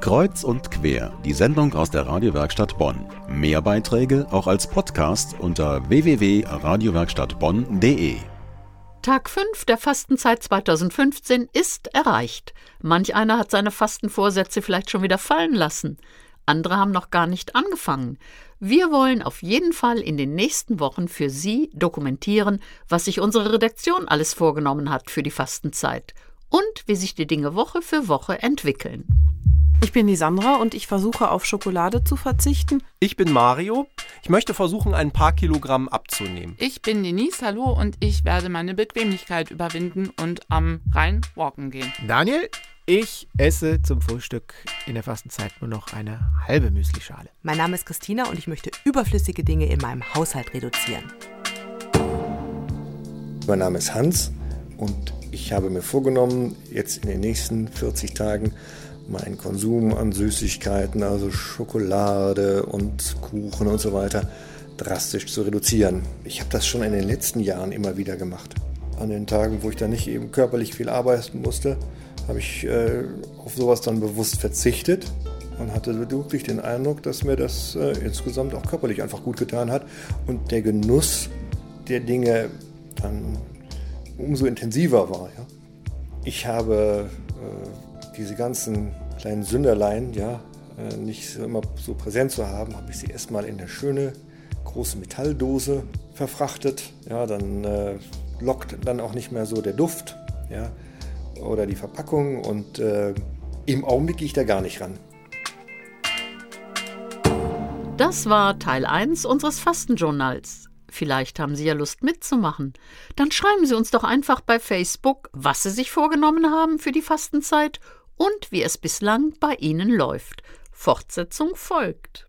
Kreuz und quer, die Sendung aus der Radiowerkstatt Bonn. Mehr Beiträge auch als Podcast unter www.radiowerkstattbonn.de. Tag 5 der Fastenzeit 2015 ist erreicht. Manch einer hat seine Fastenvorsätze vielleicht schon wieder fallen lassen. Andere haben noch gar nicht angefangen. Wir wollen auf jeden Fall in den nächsten Wochen für Sie dokumentieren, was sich unsere Redaktion alles vorgenommen hat für die Fastenzeit und wie sich die Dinge Woche für Woche entwickeln. Ich bin die Sandra und ich versuche auf Schokolade zu verzichten. Ich bin Mario. Ich möchte versuchen, ein paar Kilogramm abzunehmen. Ich bin Denise, hallo, und ich werde meine Bequemlichkeit überwinden und am Rhein walken gehen. Daniel, ich esse zum Frühstück in der Fastenzeit nur noch eine halbe Müslischale. Mein Name ist Christina und ich möchte überflüssige Dinge in meinem Haushalt reduzieren. Mein Name ist Hans und ich habe mir vorgenommen, jetzt in den nächsten 40 Tagen meinen Konsum an Süßigkeiten, also Schokolade und Kuchen und so weiter, drastisch zu reduzieren. Ich habe das schon in den letzten Jahren immer wieder gemacht. An den Tagen, wo ich dann nicht eben körperlich viel arbeiten musste, habe ich äh, auf sowas dann bewusst verzichtet und hatte wirklich den Eindruck, dass mir das äh, insgesamt auch körperlich einfach gut getan hat und der Genuss der Dinge dann umso intensiver war. Ja. Ich habe äh, diese ganzen kleinen Sünderlein, ja, äh, nicht immer so präsent zu haben, habe ich sie erstmal in eine schöne große Metalldose verfrachtet. Ja, dann äh, lockt dann auch nicht mehr so der Duft, ja, oder die Verpackung und äh, im Augenblick gehe ich da gar nicht ran. Das war Teil 1 unseres Fastenjournals. Vielleicht haben Sie ja Lust mitzumachen. Dann schreiben Sie uns doch einfach bei Facebook, was Sie sich vorgenommen haben für die Fastenzeit und wie es bislang bei Ihnen läuft. Fortsetzung folgt.